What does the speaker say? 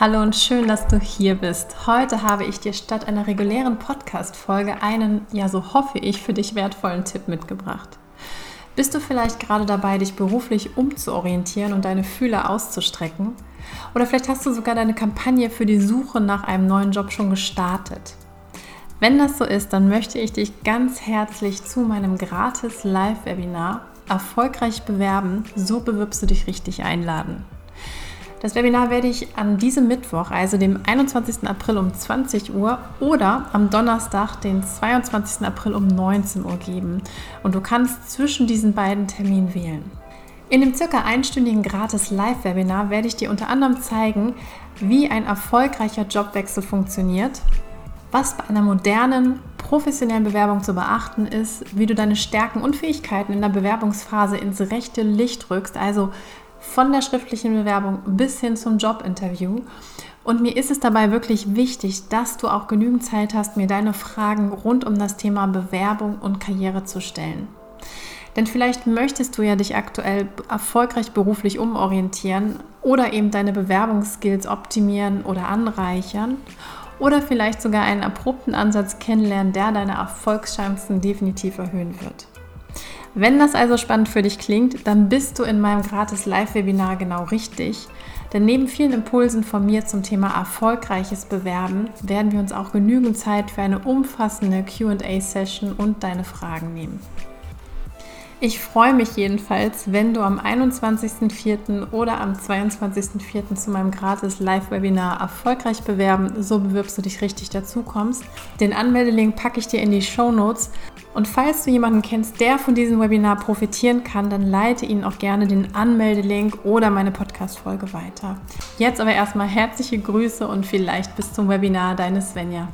Hallo und schön, dass du hier bist. Heute habe ich dir statt einer regulären Podcast-Folge einen, ja, so hoffe ich, für dich wertvollen Tipp mitgebracht. Bist du vielleicht gerade dabei, dich beruflich umzuorientieren und deine Fühler auszustrecken? Oder vielleicht hast du sogar deine Kampagne für die Suche nach einem neuen Job schon gestartet. Wenn das so ist, dann möchte ich dich ganz herzlich zu meinem gratis Live-Webinar Erfolgreich bewerben, so bewirbst du dich richtig einladen. Das Webinar werde ich an diesem Mittwoch, also dem 21. April um 20 Uhr oder am Donnerstag, den 22. April um 19 Uhr geben. Und du kannst zwischen diesen beiden Terminen wählen. In dem circa einstündigen gratis Live-Webinar werde ich dir unter anderem zeigen, wie ein erfolgreicher Jobwechsel funktioniert, was bei einer modernen, professionellen Bewerbung zu beachten ist, wie du deine Stärken und Fähigkeiten in der Bewerbungsphase ins rechte Licht rückst, also von der schriftlichen Bewerbung bis hin zum Jobinterview. Und mir ist es dabei wirklich wichtig, dass du auch genügend Zeit hast, mir deine Fragen rund um das Thema Bewerbung und Karriere zu stellen. Denn vielleicht möchtest du ja dich aktuell erfolgreich beruflich umorientieren oder eben deine Bewerbungsskills optimieren oder anreichern oder vielleicht sogar einen erprobten Ansatz kennenlernen, der deine Erfolgschancen definitiv erhöhen wird. Wenn das also spannend für dich klingt, dann bist du in meinem gratis Live-Webinar genau richtig. Denn neben vielen Impulsen von mir zum Thema erfolgreiches Bewerben werden wir uns auch genügend Zeit für eine umfassende QA-Session und deine Fragen nehmen. Ich freue mich jedenfalls, wenn du am 21.04. oder am 22.04. zu meinem gratis Live-Webinar erfolgreich bewerben, so bewirbst du dich richtig dazu kommst. Den Anmeldelink packe ich dir in die Show Notes. Und falls du jemanden kennst, der von diesem Webinar profitieren kann, dann leite ihnen auch gerne den Anmeldelink oder meine Podcast-Folge weiter. Jetzt aber erstmal herzliche Grüße und vielleicht bis zum Webinar, deine Svenja.